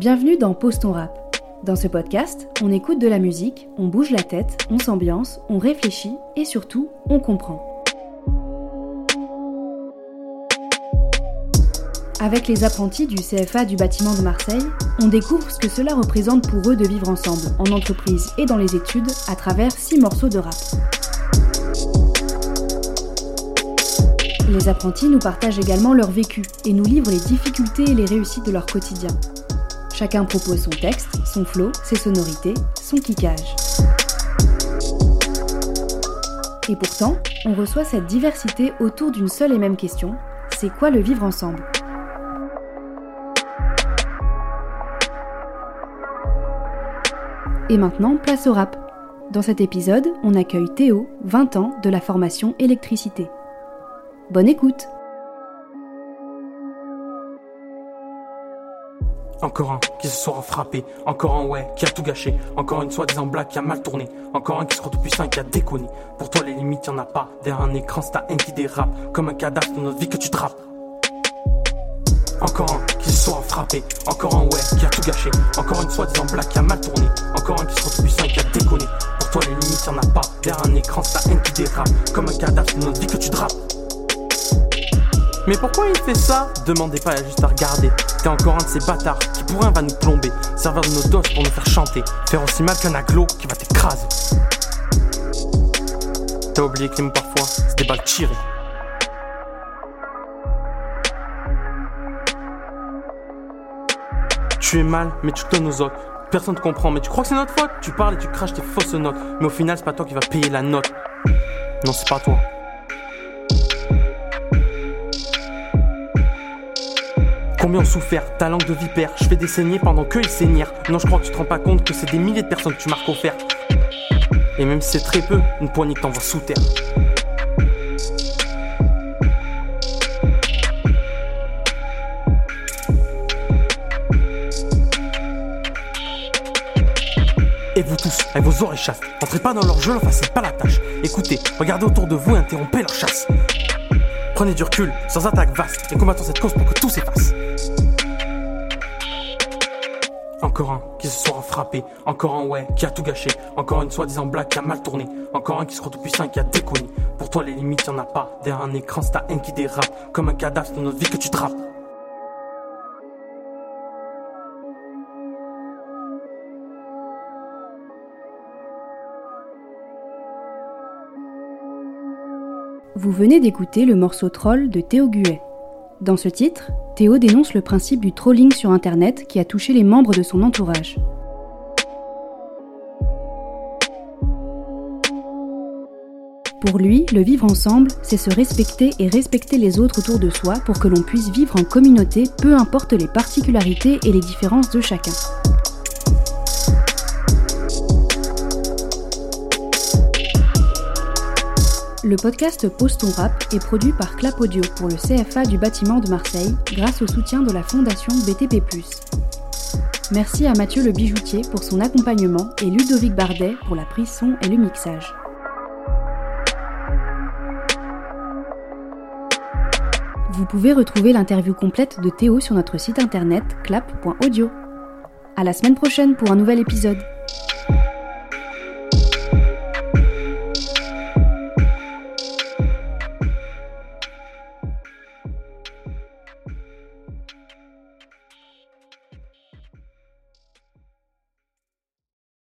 Bienvenue dans Pose ton rap. Dans ce podcast, on écoute de la musique, on bouge la tête, on s'ambiance, on réfléchit et surtout, on comprend. Avec les apprentis du CFA du bâtiment de Marseille, on découvre ce que cela représente pour eux de vivre ensemble, en entreprise et dans les études, à travers six morceaux de rap. Les apprentis nous partagent également leur vécu et nous livrent les difficultés et les réussites de leur quotidien. Chacun propose son texte, son flow, ses sonorités, son kickage. Et pourtant, on reçoit cette diversité autour d'une seule et même question, c'est quoi le vivre ensemble? Et maintenant, place au rap. Dans cet épisode, on accueille Théo, 20 ans, de la formation électricité. Bonne écoute Encore un qui se sera frappé, encore un ouais qui a tout gâché, encore une soi-disant blague qui a mal tourné, encore un qui se retrouve puissant et qui a déconné. Pour toi les limites y'en a pas, derrière un écran c'est ta haine qui dérape, comme un cadavre de notre vie que tu drapes. Encore un qui se sera frappé, encore un ouais qui a tout gâché, encore une soi-disant blague qui a mal tourné, encore un qui se retrouve puissant et qui a déconné. Pour toi les limites y'en a pas, derrière un écran c'est ta haine qui dérape, comme un cadavre de notre vie que tu drapes. Mais pourquoi il fait ça? Demandez pas, il a juste à regarder. T'es encore un de ces bâtards qui pour un va nous plomber, servir de nos doses pour nous faire chanter, faire aussi mal qu'un aglo qui va t'écraser. T'as oublié que les parfois, c'est des balles tirées. Tu es mal, mais tu te donnes aux autres. Personne te comprend, mais tu crois que c'est notre faute? Tu parles et tu craches tes fausses notes, mais au final, c'est pas toi qui va payer la note. Non, c'est pas toi. Combien ont souffert, ta langue de vipère, je fais des saignées pendant que ils saignèrent. Non, je crois que tu te rends pas compte que c'est des milliers de personnes que tu marques offert. Et même si c'est très peu, une poignée que t'envoies sous terre. Et vous tous, avec vos oreilles chasses, entrez pas dans leur jeu, leur facile pas la tâche. Écoutez, regardez autour de vous et interrompez leur chasse. Prenez du recul, sans attaque vaste, et combattons cette cause pour que tout s'efface. Encore un qui se sera frappé, encore un ouais qui a tout gâché, encore une soi-disant blague qui a mal tourné, encore un qui se retrouve puissant et qui a déconné. Pour toi les limites y'en a pas, derrière un écran c'est ta haine qui dérape, comme un cadavre de notre vie que tu drapes. Vous venez d'écouter le morceau Troll de Théo Guet. Dans ce titre, Théo dénonce le principe du trolling sur Internet qui a touché les membres de son entourage. Pour lui, le vivre ensemble, c'est se respecter et respecter les autres autour de soi pour que l'on puisse vivre en communauté, peu importe les particularités et les différences de chacun. Le podcast Pose ton rap est produit par Clap Audio pour le CFA du bâtiment de Marseille grâce au soutien de la fondation BTP+. Merci à Mathieu le bijoutier pour son accompagnement et Ludovic Bardet pour la prise son et le mixage. Vous pouvez retrouver l'interview complète de Théo sur notre site internet clap.audio. À la semaine prochaine pour un nouvel épisode.